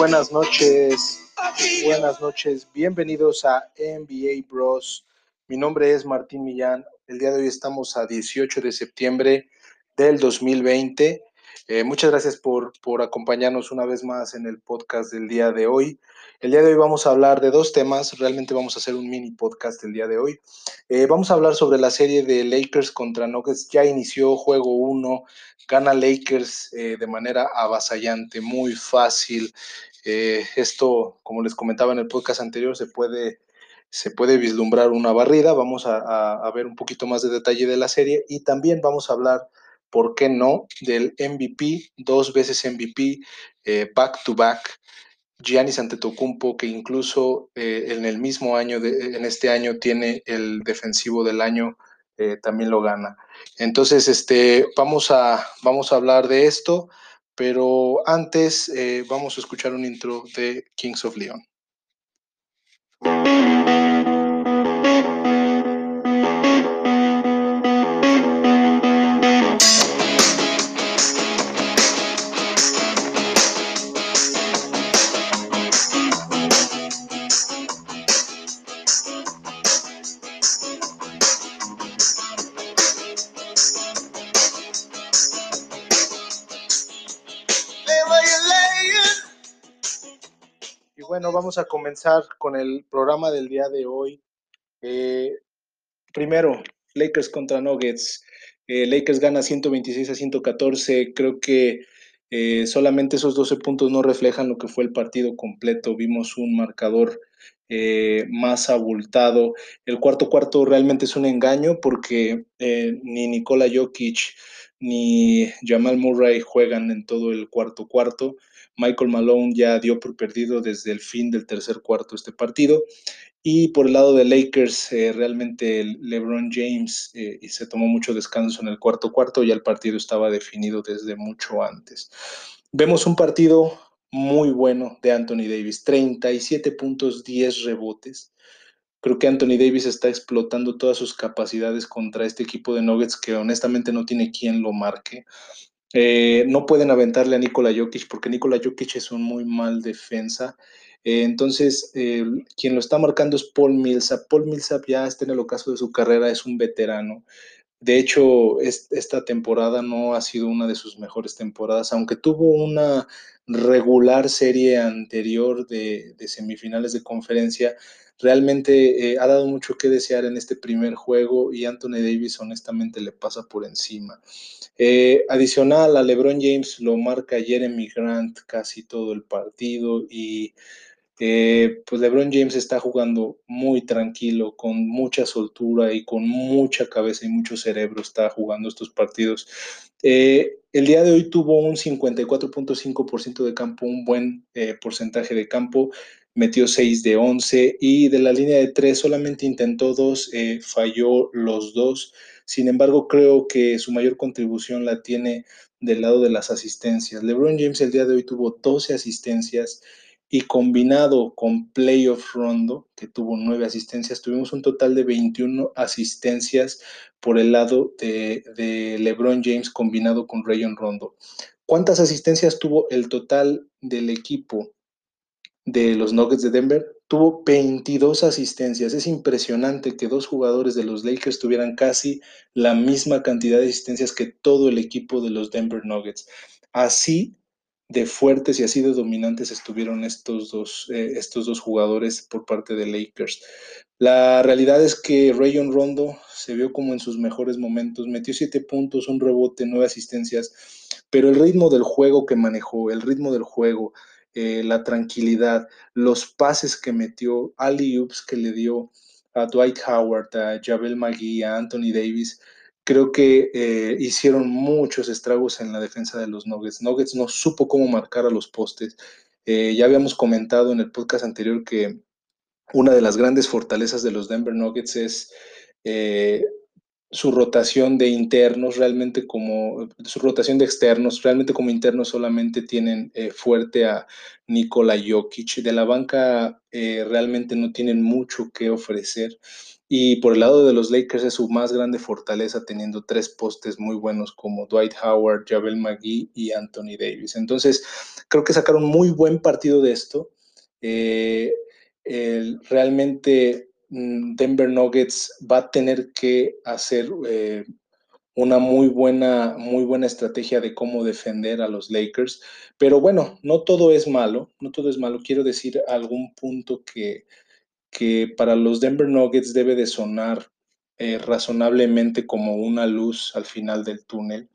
buenas noches. Buenas noches. Bienvenidos a NBA Bros. Mi nombre es Martín Millán. El día de hoy estamos a 18 de septiembre del 2020. Eh, muchas gracias por, por acompañarnos una vez más en el podcast del día de hoy. El día de hoy vamos a hablar de dos temas. Realmente vamos a hacer un mini podcast el día de hoy. Eh, vamos a hablar sobre la serie de Lakers contra Nuggets. Ya inició juego 1. Gana Lakers eh, de manera avasallante, muy fácil. Esto, como les comentaba en el podcast anterior, se puede, se puede vislumbrar una barrida. Vamos a, ver un poquito más de detalle de la serie y también vamos a hablar, ¿por qué no?, del MVP, dos veces MVP, eh, back to back. Giannis Antetokounmpo, que incluso eh, en el mismo año, de, en este año, tiene el defensivo del año, también lo gana. Entonces, este, vamos, a, vamos a hablar de esto. Pero antes eh, vamos a escuchar un intro de Kings of Leon. Bueno, vamos a comenzar con el programa del día de hoy. Eh, primero, Lakers contra Nuggets. Eh, Lakers gana 126 a 114. Creo que eh, solamente esos 12 puntos no reflejan lo que fue el partido completo. Vimos un marcador más abultado. El cuarto cuarto realmente es un engaño porque ni Nikola Jokic ni Jamal Murray juegan en todo el cuarto cuarto. Michael Malone ya dio por perdido desde el fin del tercer cuarto este partido. Y por el lado de Lakers, eh, realmente LeBron James eh, se tomó mucho descanso en el cuarto cuarto, ya el partido estaba definido desde mucho antes. Vemos un partido muy bueno de Anthony Davis, 37 puntos, 10 rebotes. Creo que Anthony Davis está explotando todas sus capacidades contra este equipo de Nuggets que honestamente no tiene quien lo marque. Eh, no pueden aventarle a Nikola Jokic porque Nikola Jokic es un muy mal defensa. Eh, entonces, eh, quien lo está marcando es Paul Millsap. Paul Millsap ya está en el ocaso de su carrera, es un veterano. De hecho, esta temporada no ha sido una de sus mejores temporadas, aunque tuvo una regular serie anterior de, semifinales de conferencia, realmente ha dado mucho que desear en este primer juego y Anthony Davis honestamente le pasa por encima. Eh, adicional a LeBron James lo marca Jeremy Grant casi todo el partido y eh, pues LeBron James está jugando muy tranquilo, con mucha soltura y con mucha cabeza y mucho cerebro está jugando estos partidos. Eh, el día de hoy tuvo un 54.5% de campo, un buen porcentaje de campo, metió 6 de 11 y de la línea de 3 solamente intentó 2, falló los dos. Sin embargo, creo que su mayor contribución la tiene del lado de las asistencias. LeBron James el día de hoy tuvo 12 asistencias y combinado con Playoff Rondo, que tuvo 9 asistencias, tuvimos un total de 21 asistencias por el lado de, de LeBron James combinado con Rayon Rondo. ¿Cuántas asistencias tuvo el total del equipo de los Nuggets de Denver? tuvo 22 asistencias. Es impresionante que dos jugadores de los Lakers tuvieran casi la misma cantidad de asistencias que todo el equipo de los Denver Nuggets. Así de fuertes y así de dominantes estuvieron estos dos, eh, estos dos jugadores por parte de Lakers. La realidad es que Rayon Rondo se vio como en sus mejores momentos, metió siete puntos, un rebote, nueve asistencias, pero el ritmo del juego que manejó, el ritmo del juego, eh, la tranquilidad, los pases que metió, Ups que le dio a Dwight Howard, a Javel McGee, a Anthony Davis, creo que eh, hicieron muchos estragos en la defensa de los Nuggets. Nuggets no supo cómo marcar a los postes. Eh, ya habíamos comentado en el podcast anterior que una de las grandes fortalezas de los Denver Nuggets es su rotación de internos, realmente como su rotación de externos, realmente como internos solamente tienen eh, fuerte a Nikola Jokic. De la banca eh, realmente no tienen mucho que ofrecer. Y por el lado de los Lakers es su más grande fortaleza, teniendo tres postes muy buenos como Dwight Howard, Javel McGee y Anthony Davis. Entonces, creo que sacaron muy buen partido de esto. Eh, realmente Denver Nuggets va a tener que hacer eh, una muy buena, muy buena estrategia de cómo defender a los Lakers. Pero bueno, no todo es malo, no todo es malo. Quiero decir algún punto que, que para los Denver Nuggets debe de sonar eh, razonablemente como una luz al final del túnel.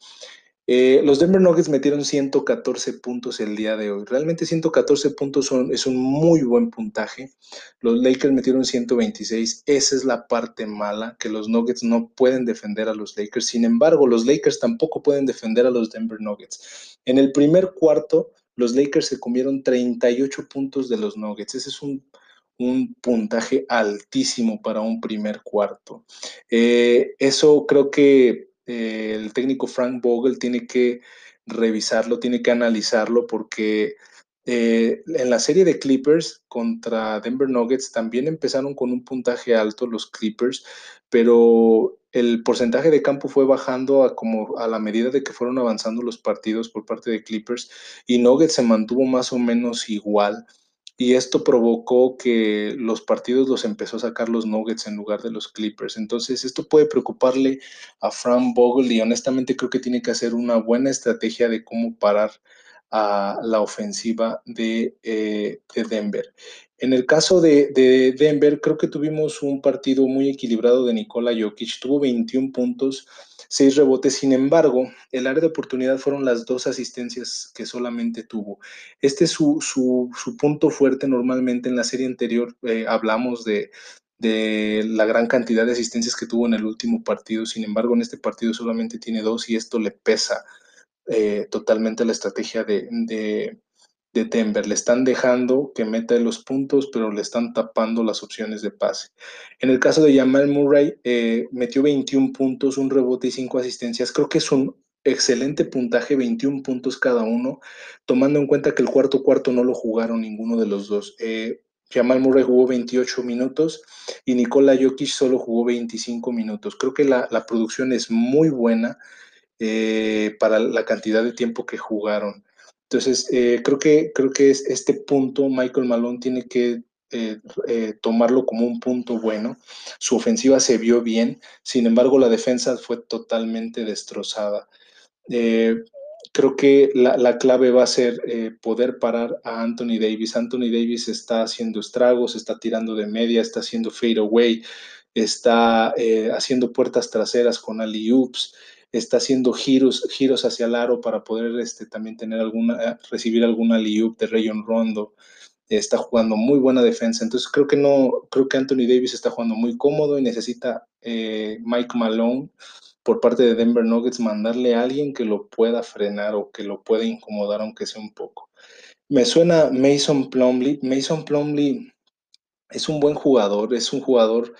Eh, los Denver Nuggets metieron 114 puntos el día de hoy. Realmente 114 puntos son, es un muy buen puntaje. Los Lakers metieron 126. Esa es la parte mala, que los Nuggets no pueden defender a los Lakers. Sin embargo, los Lakers tampoco pueden defender a los Denver Nuggets. En el primer cuarto, los Lakers se comieron 38 puntos de los Nuggets. Ese es un, un puntaje altísimo para un primer cuarto. Eh, eso creo que el técnico Frank Vogel tiene que revisarlo, tiene que analizarlo porque eh, en la serie de Clippers contra Denver Nuggets también empezaron con un puntaje alto los Clippers, pero el porcentaje de campo fue bajando a como a la medida de que fueron avanzando los partidos por parte de Clippers y Nuggets se mantuvo más o menos igual y esto provocó que los partidos los empezó a sacar los Nuggets en lugar de los Clippers. Entonces, esto puede preocuparle a Frank Vogel y honestamente creo que tiene que hacer una buena estrategia de cómo parar a la ofensiva de, eh, Denver. En el caso de, de, Denver, creo que tuvimos un partido muy equilibrado de Nikola Jokic. Tuvo 21 puntos, seis rebotes. Sin embargo, el área de oportunidad fueron las dos asistencias que solamente tuvo. Este es su, su, su punto fuerte normalmente. En la serie anterior eh, hablamos de, de la gran cantidad de asistencias que tuvo en el último partido. Sin embargo, en este partido solamente tiene dos y esto le pesa eh, totalmente la estrategia de, de Denver. Le están dejando que meta los puntos, pero le están tapando las opciones de pase. En el caso de Jamal Murray, eh, metió 21 puntos, un rebote y 5 asistencias. Creo que es un excelente puntaje, 21 puntos cada uno, tomando en cuenta que el cuarto cuarto no lo jugaron ninguno de los dos. Eh, Jamal Murray jugó 28 minutos y Nikola Jokic solo jugó 25 minutos. Creo que la, la producción es muy buena eh, para la cantidad de tiempo que jugaron. Entonces, eh, creo que, creo que es este punto Michael Malone tiene que eh, eh, tomarlo como un punto bueno. Su ofensiva se vio bien, sin embargo, la defensa fue totalmente destrozada. creo que la, la, clave va a ser poder parar a Anthony Davis. Anthony Davis está haciendo estragos, está tirando de media, está haciendo fade away, está haciendo puertas traseras con alley oops está haciendo giros, giros hacia el aro para poder este, también tener alguna, recibir alguna liup de Rayon Rondo. Está jugando muy buena defensa. Entonces creo que no, creo que Anthony Davis está jugando muy cómodo y necesita eh, Mike Malone por parte de Denver Nuggets mandarle a alguien que lo pueda frenar o que lo pueda incomodar aunque sea un poco. Me suena Mason Plumley. Mason Plumley es un buen jugador, es un jugador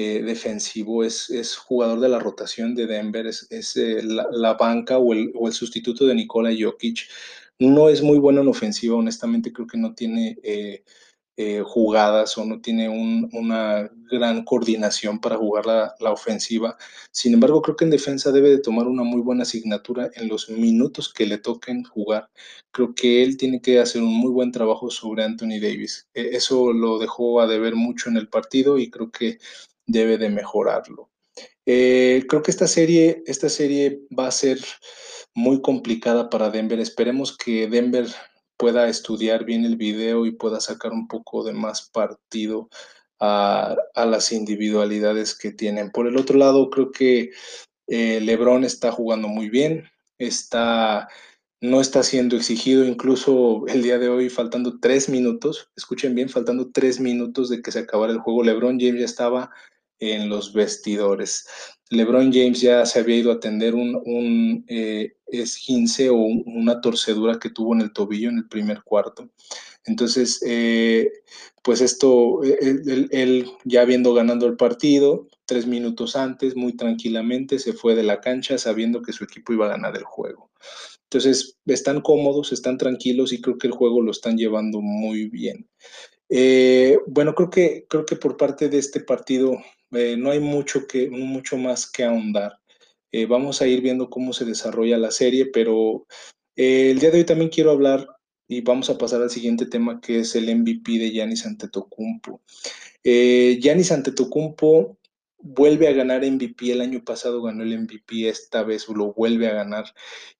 eh, defensivo, es, es, jugador de la rotación de Denver, es, eh, la, banca o el, sustituto de Nikola Jokic. No es muy bueno en ofensiva, honestamente creo que no tiene eh, eh, jugadas o no tiene un, una gran coordinación para jugar la, ofensiva. Sin embargo, creo que en defensa debe de tomar una muy buena asignatura en los minutos que le toquen jugar. Creo que él tiene que hacer un muy buen trabajo sobre Anthony Davis. Eh, eso lo dejó a deber mucho en el partido y creo que debe de mejorarlo. Eh, creo que esta serie, esta serie va a ser muy complicada para Denver. Esperemos que Denver pueda estudiar bien el video y pueda sacar un poco de más partido a, las individualidades que tienen. Por el otro lado, creo que eh, Lebron está jugando muy bien, está, no está siendo exigido, incluso el día de hoy, faltando tres minutos, escuchen bien, faltando tres minutos de que se acabara el juego, Lebron James ya estaba en los vestidores. LeBron James ya se había ido a atender un, un eh, esguince o una torcedura que tuvo en el tobillo en el primer cuarto. Entonces, eh, pues esto, él, él, ya habiendo ganado el partido, tres minutos antes, muy tranquilamente, se fue de la cancha sabiendo que su equipo iba a ganar el juego. Entonces, están cómodos, están tranquilos y creo que el juego lo están llevando muy bien. Eh, bueno, creo que, creo que por parte de este partido eh, no hay mucho, que, mucho más que ahondar. Eh, vamos a ir viendo cómo se desarrolla la serie, pero el día de hoy también quiero hablar y vamos a pasar al siguiente tema que es el MVP de Yanis Antetokounmpo. Yanis Antetokounmpo vuelve a ganar MVP, el año pasado ganó el MVP, esta vez lo vuelve a ganar.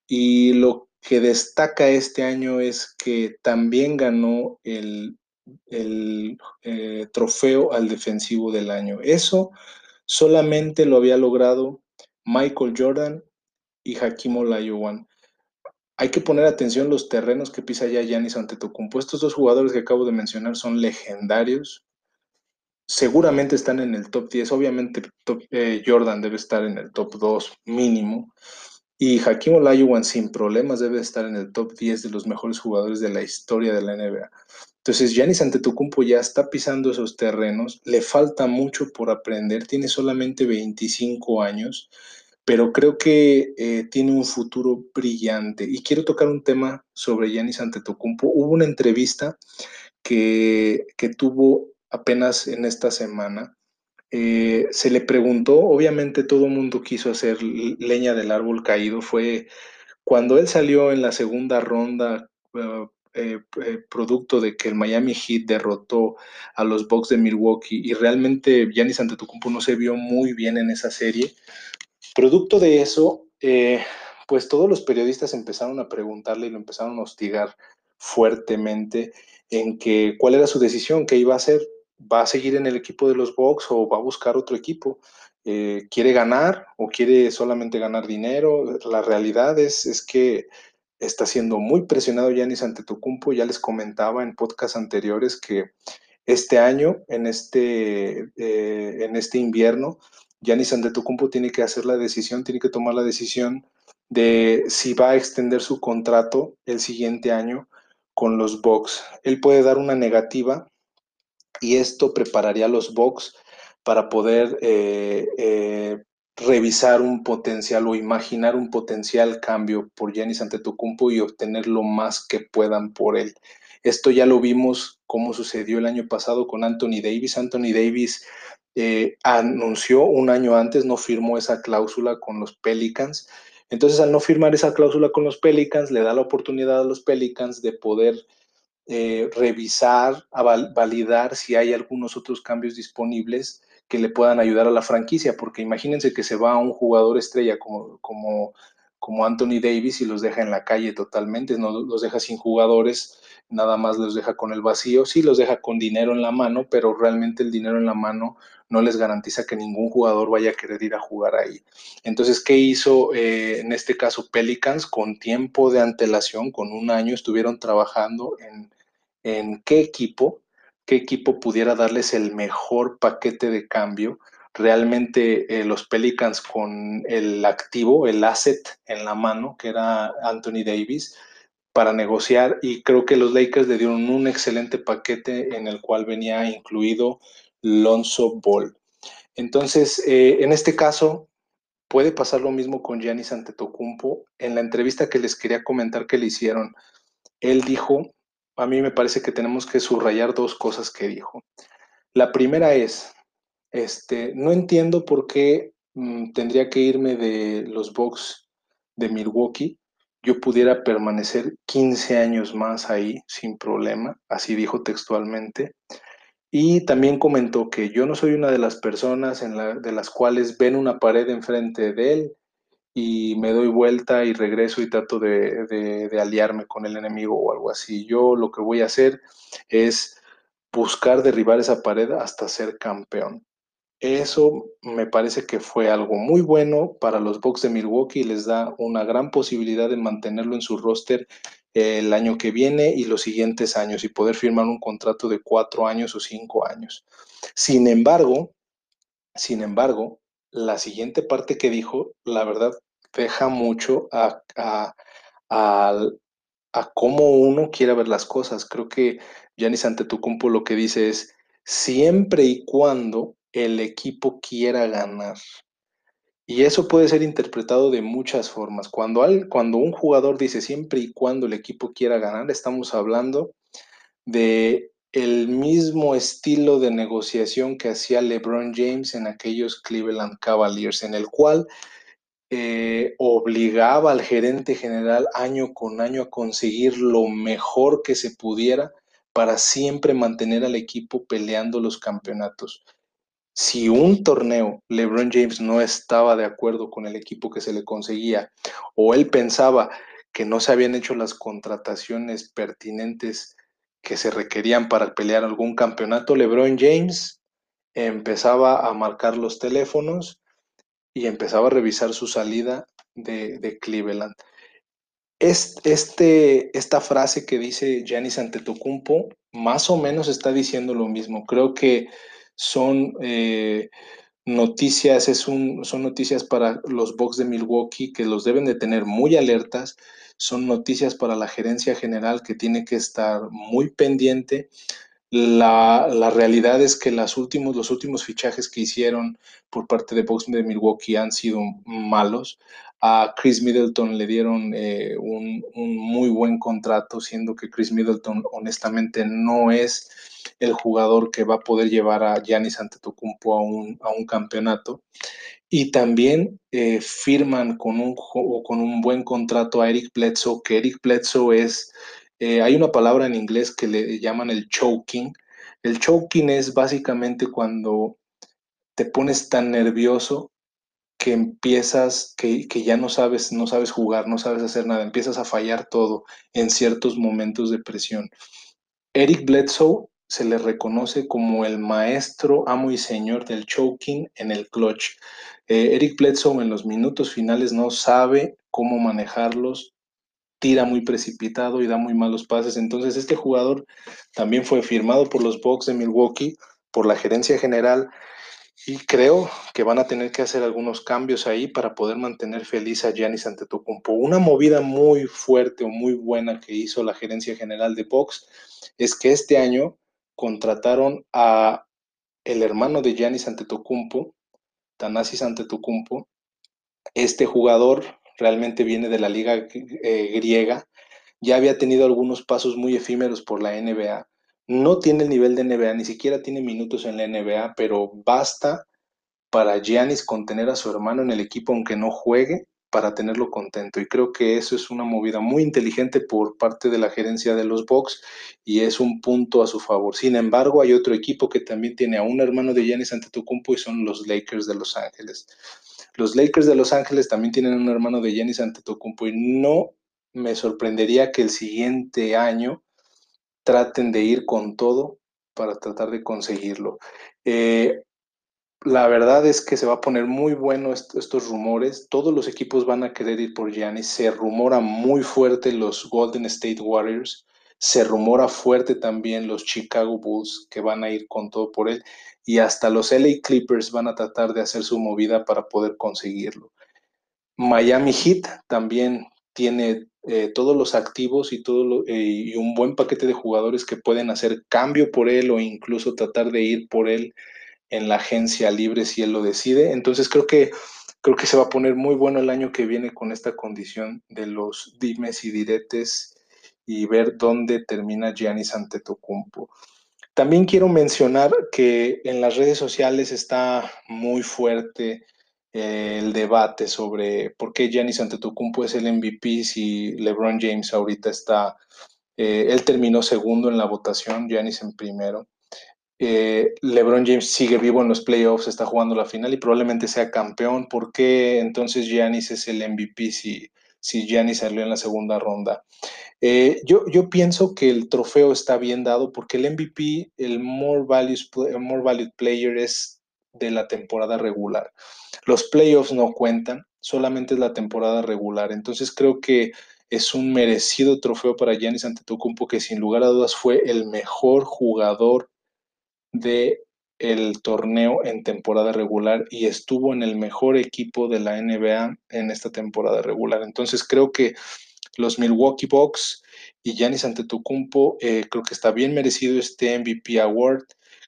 Y lo que destaca este año es que también ganó el, el eh, trofeo al defensivo del año. Eso solamente lo había logrado Michael Jordan y Hakim Olajuwon. Hay que poner atención los terrenos que pisa ya Giannis Antetokounmpo. Estos dos jugadores que acabo de mencionar son legendarios, seguramente están en el top 10. Obviamente eh, Jordan debe estar en el top 2 mínimo. Y Hakim Olajuwon sin problemas debe estar en el top 10 de los mejores jugadores de la historia de la NBA. Entonces, Giannis Antetokounmpo ya está pisando esos terrenos, le falta mucho por aprender, tiene solamente 25 años, pero creo que eh, tiene un futuro brillante. Y quiero tocar un tema sobre Giannis Antetokounmpo. Hubo una entrevista que, que tuvo apenas en esta semana, eh, se le preguntó, obviamente todo el mundo quiso hacer leña del árbol caído, fue cuando él salió en la segunda ronda, uh, eh, eh, producto de que el Miami Heat derrotó a los Bucks de Milwaukee y realmente Giannis Antetokounmpo no se vio muy bien en esa serie. Producto de eso, pues todos los periodistas empezaron a preguntarle y lo empezaron a hostigar fuertemente en que cuál era su decisión, qué iba a hacer va a seguir en el equipo de los Bucks o va a buscar otro equipo. Eh, ¿Quiere ganar o quiere solamente ganar dinero? La realidad es, es que está siendo muy presionado Yanis Antetokounmpo. Ya les comentaba en podcasts anteriores que este año, en este, eh, en este invierno, Yanis Antetokounmpo tiene que hacer la decisión, tiene que tomar la decisión de si va a extender su contrato el siguiente año con los Bucks. Él puede dar una negativa y esto prepararía a los Bucks para poder eh, eh, revisar un potencial o imaginar un potencial cambio por Giannis Antetokounmpo y obtener lo más que puedan por él. Esto ya lo vimos cómo sucedió el año pasado con Anthony Davis. Anthony Davis eh, anunció un año antes, no firmó esa cláusula con los Pelicans. Entonces, al no firmar esa cláusula con los Pelicans, le da la oportunidad a los Pelicans de poder eh, revisar, validar si hay algunos otros cambios disponibles que le puedan ayudar a la franquicia, porque imagínense que se va un jugador estrella como, como, como Anthony Davis y los deja en la calle totalmente, no los deja sin jugadores, nada más los deja con el vacío, sí los deja con dinero en la mano, pero realmente el dinero en la mano no les garantiza que ningún jugador vaya a querer ir a jugar ahí. Entonces, ¿qué hizo eh, en este caso Pelicans? Con tiempo de antelación, con un año, estuvieron trabajando en en qué equipo, qué equipo pudiera darles el mejor paquete de cambio. Realmente eh, los Pelicans con el activo, el asset en la mano, que era Anthony Davis, para negociar y creo que los Lakers le dieron un excelente paquete en el cual venía incluido Lonzo Ball. Entonces, eh, en este caso, puede pasar lo mismo con Giannis Antetokounmpo. En la entrevista que les quería comentar que le hicieron, él dijo a mí me parece que tenemos que subrayar dos cosas que dijo. La primera es, este, no entiendo por qué mm, tendría que irme de los Bucks de Milwaukee. Yo pudiera permanecer 15 años más ahí sin problema, así dijo textualmente. Y también comentó que yo no soy una de las personas de las cuales ven una pared enfrente de él y me doy vuelta y regreso y trato de, aliarme con el enemigo o algo así. Yo lo que voy a hacer es buscar derribar esa pared hasta ser campeón. Eso me parece que fue algo muy bueno para los Bucks de Milwaukee y les da una gran posibilidad de mantenerlo en su roster el año que viene y los siguientes años y poder firmar un contrato de cuatro años o cinco años. Sin embargo, sin embargo, la siguiente parte que dijo, la verdad, deja mucho a, a, a, cómo uno quiere ver las cosas. Creo que Giannis Antetokounmpo lo que dice es, siempre y cuando el equipo quiera ganar. Y eso puede ser interpretado de muchas formas. Cuando, cuando un jugador dice siempre y cuando el equipo quiera ganar, estamos hablando de el mismo estilo de negociación que hacía LeBron James en aquellos Cleveland Cavaliers, en el cual eh, obligaba al gerente general año con año a conseguir lo mejor que se pudiera para siempre mantener al equipo peleando los campeonatos. Si un torneo LeBron James no estaba de acuerdo con el equipo que se le conseguía o él pensaba que no se habían hecho las contrataciones pertinentes que se requerían para pelear algún campeonato, LeBron James empezaba a marcar los teléfonos y empezaba a revisar su salida de, Cleveland. Este, esta frase que dice Giannis Antetokounmpo más o menos está diciendo lo mismo. Creo que son eh, noticias, es un, son noticias para los Bucks de Milwaukee que los deben de tener muy alertas son noticias para la gerencia general que tiene que estar muy pendiente. La, realidad es que las últimos, los últimos fichajes que hicieron por parte de Box de Milwaukee han sido malos. A Chris Middleton le dieron eh, un, muy buen contrato, siendo que Chris Middleton honestamente no es el jugador que va a poder llevar a Giannis Antetokounmpo a un, a un campeonato y también eh, firman con un, con un buen contrato a Eric Bledsoe, que Eric Bledsoe es, eh, hay una palabra en inglés que le llaman el choking. El choking es básicamente cuando te pones tan nervioso que empiezas, que, que, ya no sabes, no sabes jugar, no sabes hacer nada, empiezas a fallar todo en ciertos momentos de presión. Eric Bledsoe se le reconoce como el maestro, amo y señor del choking en el clutch. Eh, Eric Bledsoe en los minutos finales no sabe cómo manejarlos, tira muy precipitado y da muy malos pases. Entonces este jugador también fue firmado por los Bucks de Milwaukee, por la gerencia general, y creo que van a tener que hacer algunos cambios ahí para poder mantener feliz a Giannis Antetokounmpo. Una movida muy fuerte o muy buena que hizo la gerencia general de Bucks es que este año contrataron a el hermano de Giannis Antetokounmpo, Tanasis Antetokounmpo. Este jugador realmente viene de la liga eh, griega, ya había tenido algunos pasos muy efímeros por la NBA. No tiene el nivel de NBA, ni siquiera tiene minutos en la NBA, pero basta para Giannis contener a su hermano en el equipo aunque no juegue para tenerlo contento. Y creo que eso es una movida muy inteligente por parte de la gerencia de los Bucks y es un punto a su favor. Sin embargo, hay otro equipo que también tiene a un hermano de Giannis Antetokounmpo y son los Lakers de Los Ángeles. Los Lakers de Los Ángeles también tienen un hermano de Giannis Antetokounmpo y no me sorprendería que el siguiente año traten de ir con todo para tratar de conseguirlo. Eh, la verdad es que se va a poner muy bueno estos rumores. Todos los equipos van a querer ir por Giannis. Se rumora muy fuerte los Golden State Warriors. Se rumora fuerte también los Chicago Bulls que van a ir con todo por él. Y hasta los LA Clippers van a tratar de hacer su movida para poder conseguirlo. Miami Heat también tiene eh, todos los activos y, todo eh, y un buen paquete de jugadores que pueden hacer cambio por él o incluso tratar de ir por él en la agencia libre si él lo decide. Entonces creo que creo que se va a poner muy bueno el año que viene con esta condición de los dimes y diretes y ver dónde termina Giannis Antetokounmpo. También quiero mencionar que en las redes sociales está muy fuerte eh, el debate sobre por qué Giannis Antetokounmpo es el MVP si LeBron James ahorita está, eh, él terminó segundo en la votación, Giannis en primero. Eh, LeBron James sigue vivo en los playoffs, está jugando la final y probablemente sea campeón. ¿Por qué entonces Giannis es el MVP si, si Giannis salió en la segunda ronda? Eh, yo, yo pienso que el trofeo está bien dado porque el MVP, el more, values, more valued player es de la temporada regular. Los playoffs no cuentan, solamente es la temporada regular. Entonces creo que es un merecido trofeo para Giannis Antetokounmpo que sin lugar a dudas fue el mejor jugador de el torneo en temporada regular y estuvo en el mejor equipo de la NBA en esta temporada regular. Entonces creo que los Milwaukee Bucks y Giannis Antetokounmpo eh, creo que está bien merecido este MVP award.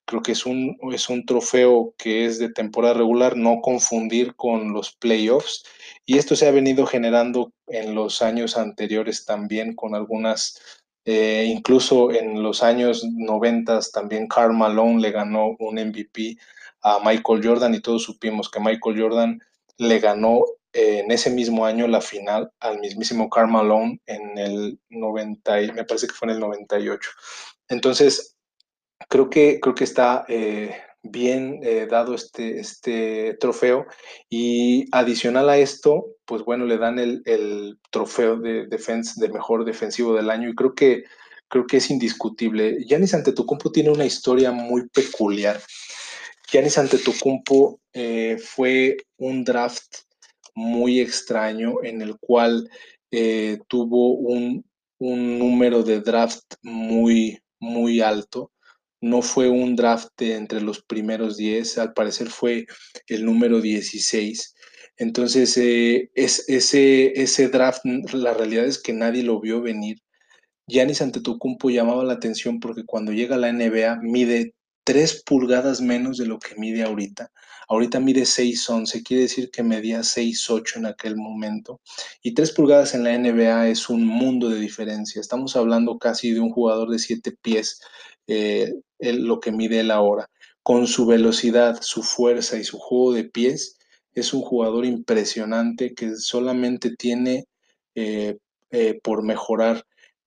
Creo que es un, es un trofeo que es de temporada regular, no confundir con los playoffs. Y esto se ha venido generando en los años anteriores también con algunas, eh, incluso en los años 90 también Karl Malone le ganó un MVP a Michael Jordan y todos supimos que Michael Jordan le ganó eh, en ese mismo año la final al mismísimo Karl Malone en el 90, me parece que fue en el 98. Entonces, creo que, creo que está eh, bien eh, dado este, este trofeo y adicional a esto, pues bueno, le dan el, el trofeo de, defense, de mejor defensivo del año y creo que, creo que es indiscutible. Giannis Antetokounmpo tiene una historia muy peculiar. Giannis Antetokounmpo eh, fue un draft muy extraño en el cual eh, tuvo un, un, número de draft muy, muy alto. No fue un draft entre los primeros 10, al parecer fue el número 16. Entonces, eh, es, ese, ese draft, la realidad es que nadie lo vio venir. Giannis Antetokounmpo llamaba la atención porque cuando llega a la NBA mide 3 pulgadas menos de lo que mide ahorita. Ahorita mide 6'11, quiere decir que medía 6'8 en aquel momento. Y 3 pulgadas en la NBA es un mundo de diferencia. Estamos hablando casi de un jugador de 7 pies, eh, lo que mide él ahora. Con su velocidad, su fuerza y su juego de pies, es un jugador impresionante que solamente tiene eh, eh, por mejorar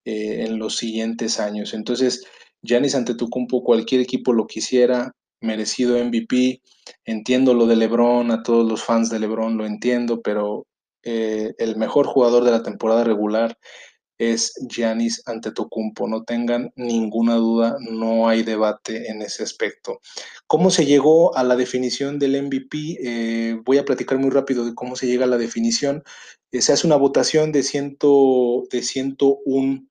en los siguientes años. Entonces, Giannis Antetokounmpo, cualquier equipo lo quisiera, merecido MVP. Entiendo lo de LeBron, a todos los fans de LeBron lo entiendo, pero eh, el mejor jugador de la temporada regular es Giannis Antetokounmpo. No tengan ninguna duda, no hay debate en ese aspecto. ¿Cómo se llegó a la definición del MVP? Eh, voy a platicar muy rápido de cómo se llega a la definición. Eh, se hace una votación de, ciento, de 101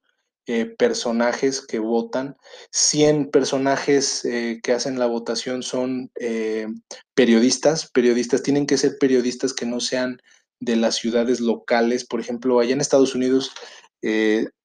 eh, personajes que votan. 100 personajes eh, que hacen la votación son eh, periodistas. Periodistas tienen que ser periodistas que no sean de las ciudades locales. Por ejemplo, allá en Estados Unidos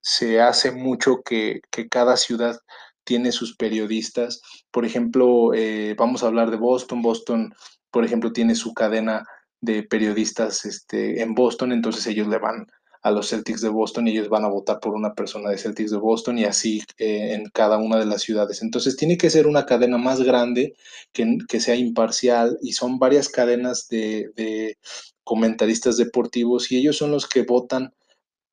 se hace mucho que, que, cada ciudad tiene sus periodistas. Por ejemplo, vamos a hablar de Boston. Boston, por ejemplo, tiene su cadena de periodistas este, en Boston, entonces ellos le van a los Celtics de Boston y ellos van a votar por una persona de Celtics de Boston y así eh, en cada una de las ciudades. Entonces tiene que ser una cadena más grande que, que sea imparcial y son varias cadenas de, de, comentaristas deportivos y ellos son los que votan.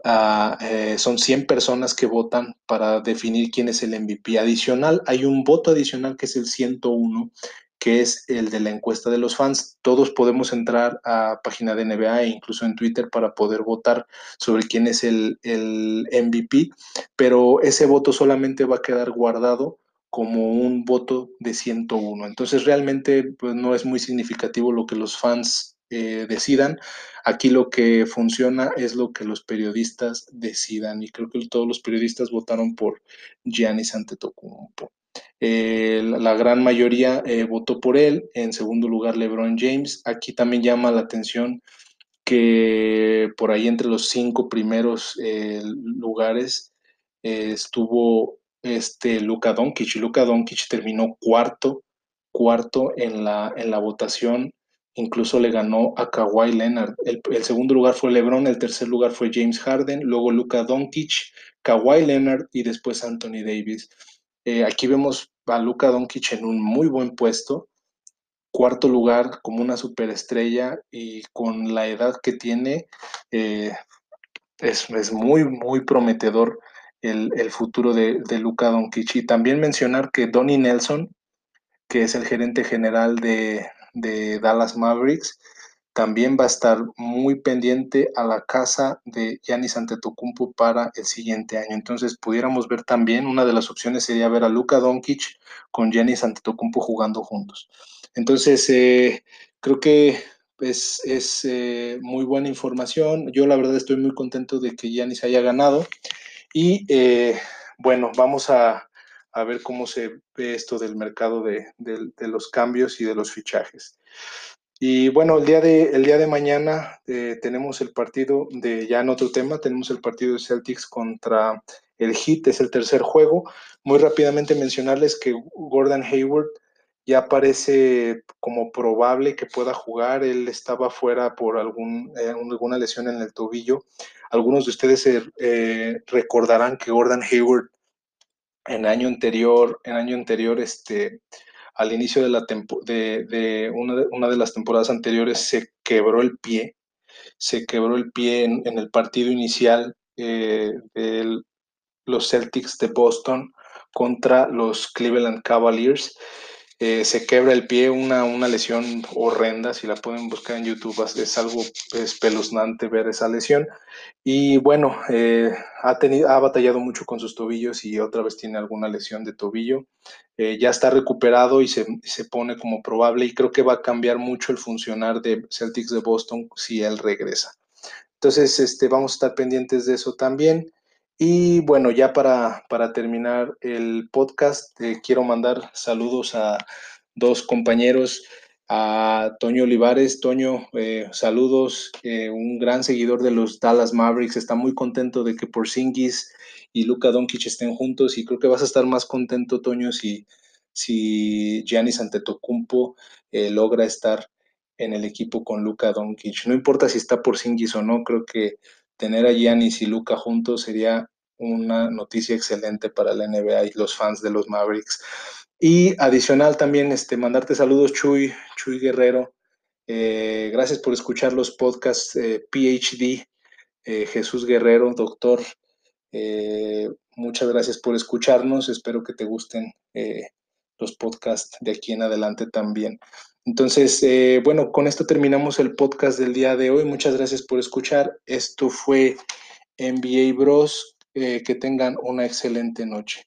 Uh, eh, son 100 personas que votan para definir quién es el MVP. Adicional, hay un voto adicional que es el 101, que es el de la encuesta de los fans. Todos podemos entrar a página de NBA e incluso en Twitter para poder votar sobre quién es el, el MVP, pero ese voto solamente va a quedar guardado como un voto de 101. Entonces realmente pues, no es muy significativo lo que los fans eh, decidan. Aquí lo que funciona es lo que los periodistas decidan y creo que todos los periodistas votaron por Giannis Antetokounmpo. Eh, la gran mayoría eh, votó por él. En segundo lugar, LeBron James. Aquí también llama la atención que por ahí entre los cinco primeros eh, lugares estuvo este Luka Doncic. Luka Doncic terminó cuarto, cuarto en la, en la votación. Incluso le ganó a Kawhi Leonard. El, el, segundo lugar fue LeBron, el tercer lugar fue James Harden, luego Luka Doncic, Kawhi Leonard y después Anthony Davis. Eh, aquí vemos a Luka Doncic en un muy buen puesto, cuarto lugar como una superestrella y con la edad que tiene, eh, es, es, muy, muy prometedor el, el futuro de, de Luka Doncic. Y también mencionar que Donnie Nelson, que es el gerente general de, de Dallas Mavericks, también va a estar muy pendiente a la casa de Giannis Antetokounmpo para el siguiente año. Entonces, pudiéramos ver también, una de las opciones sería ver a Luka Doncic con Giannis Antetokounmpo jugando juntos. Entonces, eh, creo que es, es eh, muy buena información. Yo la verdad estoy muy contento de que Giannis haya ganado. Y eh, bueno, vamos a, a, ver cómo se ve esto del mercado de, de los cambios y de los fichajes. Y bueno, el día de, el día de mañana eh, tenemos el partido de, ya en otro tema, tenemos el partido de Celtics contra el Heat, es el tercer juego. Muy rápidamente mencionarles que Gordon Hayward ya parece como probable que pueda jugar. Él estaba fuera por algún, eh, alguna lesión en el tobillo. Algunos de ustedes eh, recordarán que Gordon Hayward en año anterior, en año anterior, este, al inicio de, la de, una de, las temporadas anteriores se quebró el pie, se quebró el pie en, en el partido inicial eh, de los Celtics de Boston contra los Cleveland Cavaliers. Eh, se quebra el pie, una, una lesión horrenda, si la pueden buscar en YouTube, es algo espeluznante ver esa lesión. Y bueno, eh, ha, tenido, ha batallado mucho con sus tobillos y otra vez tiene alguna lesión de tobillo. Eh, ya está recuperado y se, se, pone como probable y creo que va a cambiar mucho el funcionar de Celtics de Boston si él regresa. Entonces, este, vamos a estar pendientes de eso también. Y bueno, ya para, para terminar el podcast, eh, quiero mandar saludos a dos compañeros a Toño Olivares. Toño, eh, saludos, eh, un gran seguidor de los Dallas Mavericks. Está muy contento de que Porzingis y Luka Doncic estén juntos y creo que vas a estar más contento, Toño, si, si Giannis Antetokounmpo logra estar en el equipo con Luka Doncic. No importa si está Porzingis o no, creo que tener a Giannis y Luka juntos sería una noticia excelente para la NBA y los fans de los Mavericks. Y adicional también este, mandarte saludos, Chuy, Chuy Guerrero. Eh, gracias por escuchar los podcasts eh, PhD, eh, Jesús Guerrero, doctor. Muchas gracias por escucharnos. Espero que te gusten los podcasts de aquí en adelante también. Entonces, eh, bueno, con esto terminamos el podcast del día de hoy. Muchas gracias por escuchar. Esto fue NBA Bros. que tengan una excelente noche.